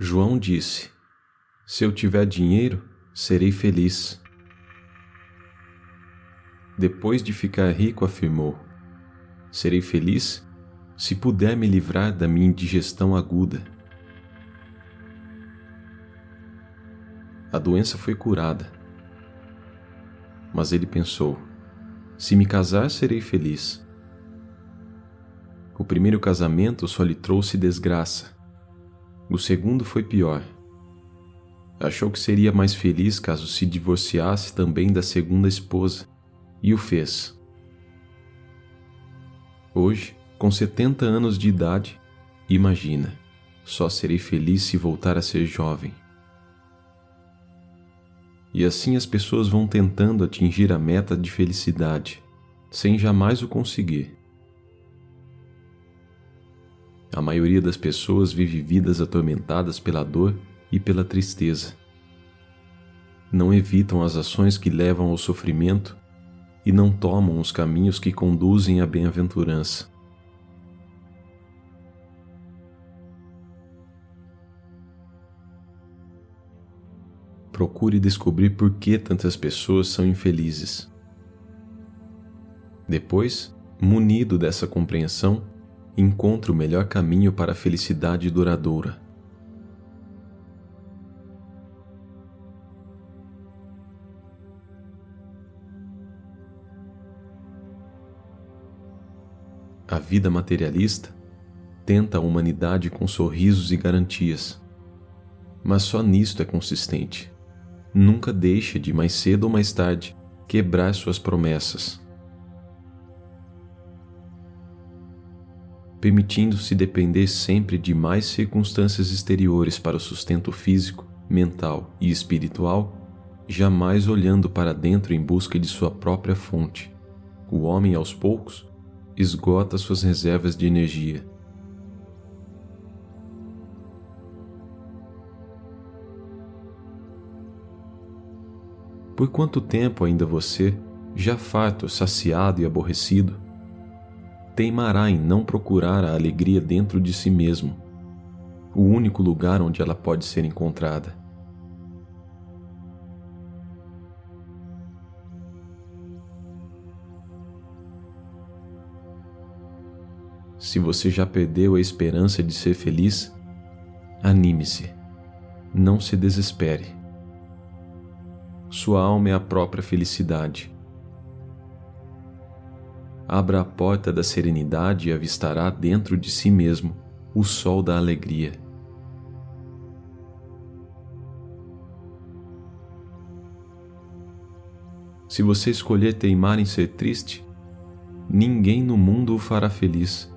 João disse: Se eu tiver dinheiro, serei feliz. Depois de ficar rico, afirmou: Serei feliz se puder me livrar da minha indigestão aguda. A doença foi curada. Mas ele pensou: se me casar, serei feliz. O primeiro casamento só lhe trouxe desgraça. O segundo foi pior. Achou que seria mais feliz caso se divorciasse também da segunda esposa, e o fez. Hoje, com 70 anos de idade, imagina, só serei feliz se voltar a ser jovem. E assim as pessoas vão tentando atingir a meta de felicidade, sem jamais o conseguir. A maioria das pessoas vive vidas atormentadas pela dor e pela tristeza. Não evitam as ações que levam ao sofrimento e não tomam os caminhos que conduzem à bem-aventurança. Procure descobrir por que tantas pessoas são infelizes. Depois, munido dessa compreensão, encontre o melhor caminho para a felicidade duradoura. A vida materialista tenta a humanidade com sorrisos e garantias, mas só nisto é consistente. Nunca deixa de, mais cedo ou mais tarde, quebrar suas promessas. Permitindo-se depender sempre de mais circunstâncias exteriores para o sustento físico, mental e espiritual, jamais olhando para dentro em busca de sua própria fonte. O homem, aos poucos, esgota suas reservas de energia. Por quanto tempo ainda você, já farto, saciado e aborrecido, teimará em não procurar a alegria dentro de si mesmo, o único lugar onde ela pode ser encontrada? Se você já perdeu a esperança de ser feliz, anime-se. Não se desespere. Sua alma é a própria felicidade. Abra a porta da serenidade e avistará dentro de si mesmo o sol da alegria. Se você escolher teimar em ser triste, ninguém no mundo o fará feliz.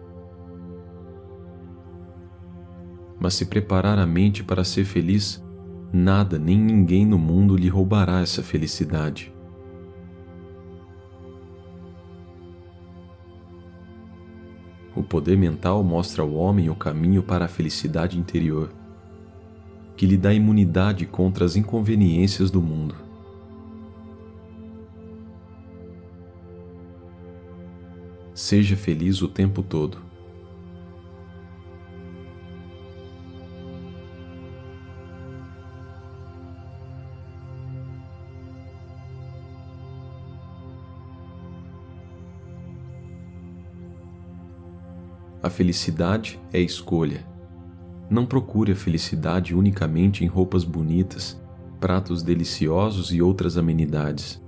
mas se preparar a mente para ser feliz, nada nem ninguém no mundo lhe roubará essa felicidade. Poder mental mostra ao homem o caminho para a felicidade interior, que lhe dá imunidade contra as inconveniências do mundo. Seja feliz o tempo todo. A felicidade é escolha. Não procure a felicidade unicamente em roupas bonitas, pratos deliciosos e outras amenidades.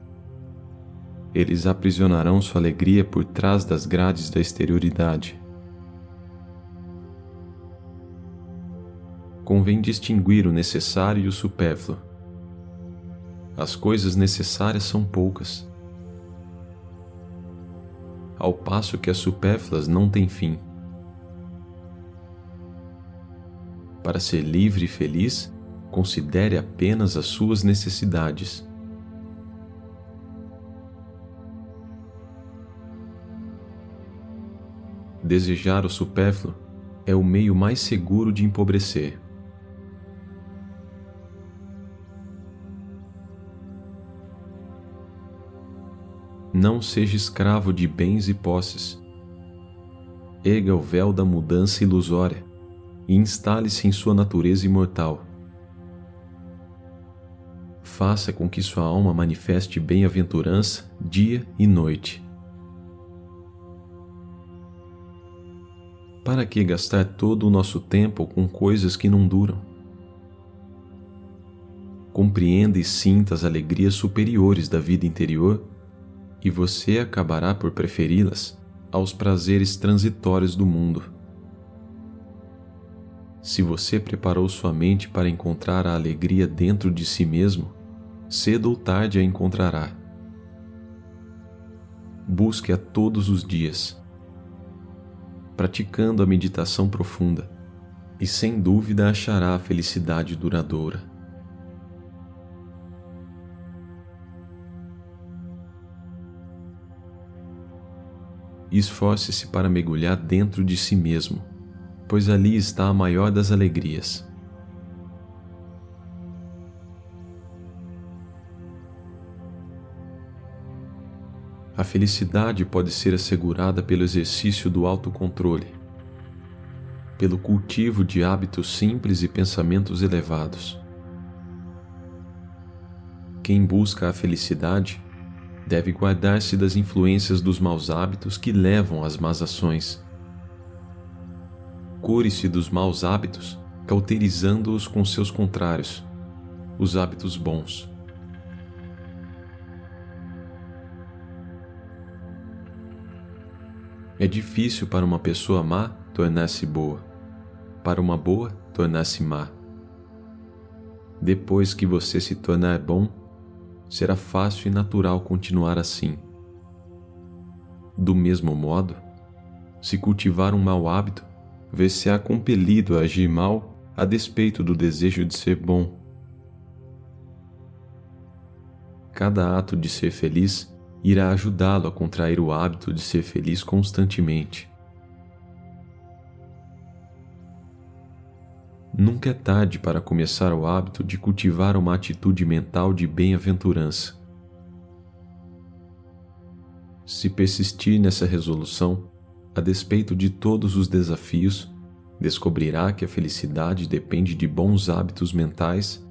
Eles aprisionarão sua alegria por trás das grades da exterioridade. Convém distinguir o necessário e o supérfluo. As coisas necessárias são poucas, ao passo que as supérfluas não têm fim. Para ser livre e feliz, considere apenas as suas necessidades. Desejar o supérfluo é o meio mais seguro de empobrecer. Não seja escravo de bens e posses. Erga o véu da mudança ilusória e instale-se em sua natureza imortal. Faça com que sua alma manifeste bem-aventurança dia e noite. Para que gastar todo o nosso tempo com coisas que não duram? Compreenda e sinta as alegrias superiores da vida interior e você acabará por preferi-las aos prazeres transitórios do mundo. Se você preparou sua mente para encontrar a alegria dentro de si mesmo, cedo ou tarde a encontrará. Busque-a todos os dias, praticando a meditação profunda, e sem dúvida achará a felicidade duradoura. Esforce-se para mergulhar dentro de si mesmo pois ali está a maior das alegrias. A felicidade pode ser assegurada pelo exercício do autocontrole, pelo cultivo de hábitos simples e pensamentos elevados. Quem busca a felicidade deve guardar-se das influências dos maus hábitos que levam às más ações Cure-se dos maus hábitos, cauterizando-os com seus contrários, os hábitos bons. É difícil para uma pessoa má tornar-se boa, para uma boa tornar-se má. Depois que você se tornar bom, será fácil e natural continuar assim. Do mesmo modo, se cultivar um mau hábito, vê-se-á compelido a agir mal a despeito do desejo de ser bom. Cada ato de ser feliz irá ajudá-lo a contrair o hábito de ser feliz constantemente. Nunca é tarde para começar o hábito de cultivar uma atitude mental de bem-aventurança. Se persistir nessa resolução, a despeito de todos os desafios, descobrirá que a felicidade depende de bons hábitos mentais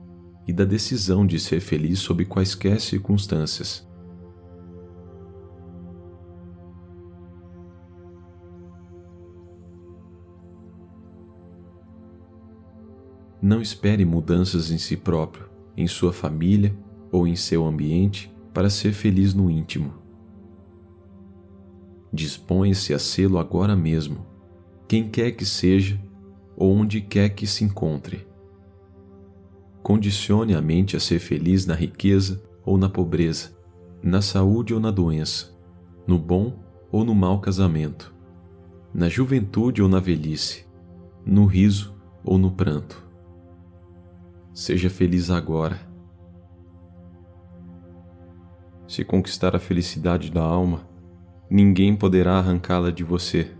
e da decisão de ser feliz sob quaisquer circunstâncias. Não espere mudanças em si próprio, em sua família ou em seu ambiente para ser feliz no íntimo dispõe-se a sê-lo agora mesmo, quem quer que seja ou onde quer que se encontre. Condicione a mente a ser feliz na riqueza ou na pobreza, na saúde ou na doença, no bom ou no mau casamento, na juventude ou na velhice, no riso ou no pranto. Seja feliz agora. Se conquistar a felicidade da alma, ninguém poderá arrancá-la de você.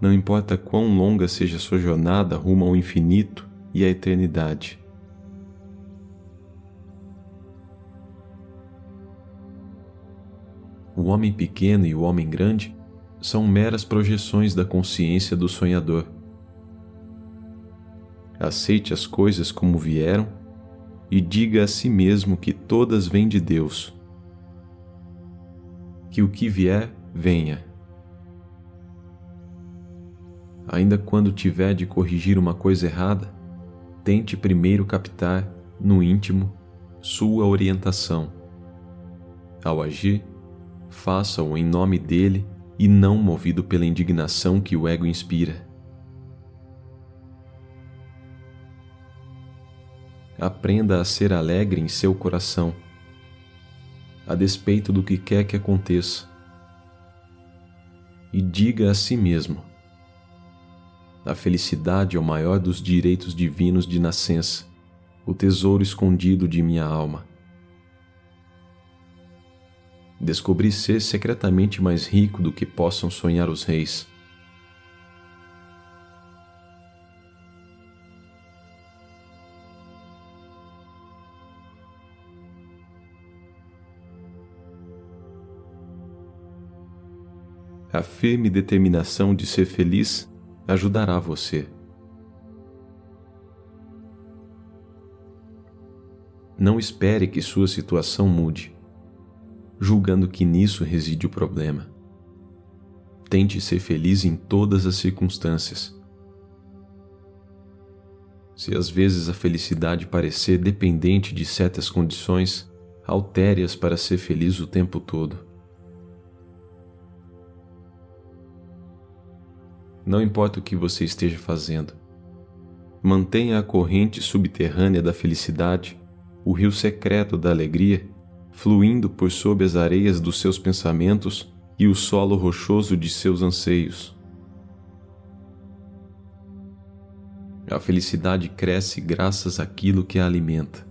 Não importa quão longa seja sua jornada rumo ao infinito e à eternidade. O homem pequeno e o homem grande são meras projeções da consciência do sonhador. Aceite as coisas como vieram e diga a si mesmo que todas vêm de Deus que o que vier, venha. Ainda quando tiver de corrigir uma coisa errada, tente primeiro captar, no íntimo, sua orientação. Ao agir, faça-o em nome dele e não movido pela indignação que o ego inspira. Aprenda a ser alegre em seu coração a despeito do que quer que aconteça. E diga a si mesmo: a felicidade é o maior dos direitos divinos de nascença, o tesouro escondido de minha alma. Descobri ser secretamente mais rico do que possam sonhar os reis. a firme determinação de ser feliz ajudará você. Não espere que sua situação mude, julgando que nisso reside o problema. Tente ser feliz em todas as circunstâncias. Se às vezes a felicidade parecer dependente de certas condições, altere-as para ser feliz o tempo todo. Não importa o que você esteja fazendo, mantenha a corrente subterrânea da felicidade, o rio secreto da alegria, fluindo por sob as areias dos seus pensamentos e o solo rochoso de seus anseios. A felicidade cresce graças àquilo que a alimenta.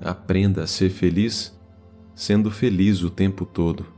Aprenda a ser feliz sendo feliz o tempo todo.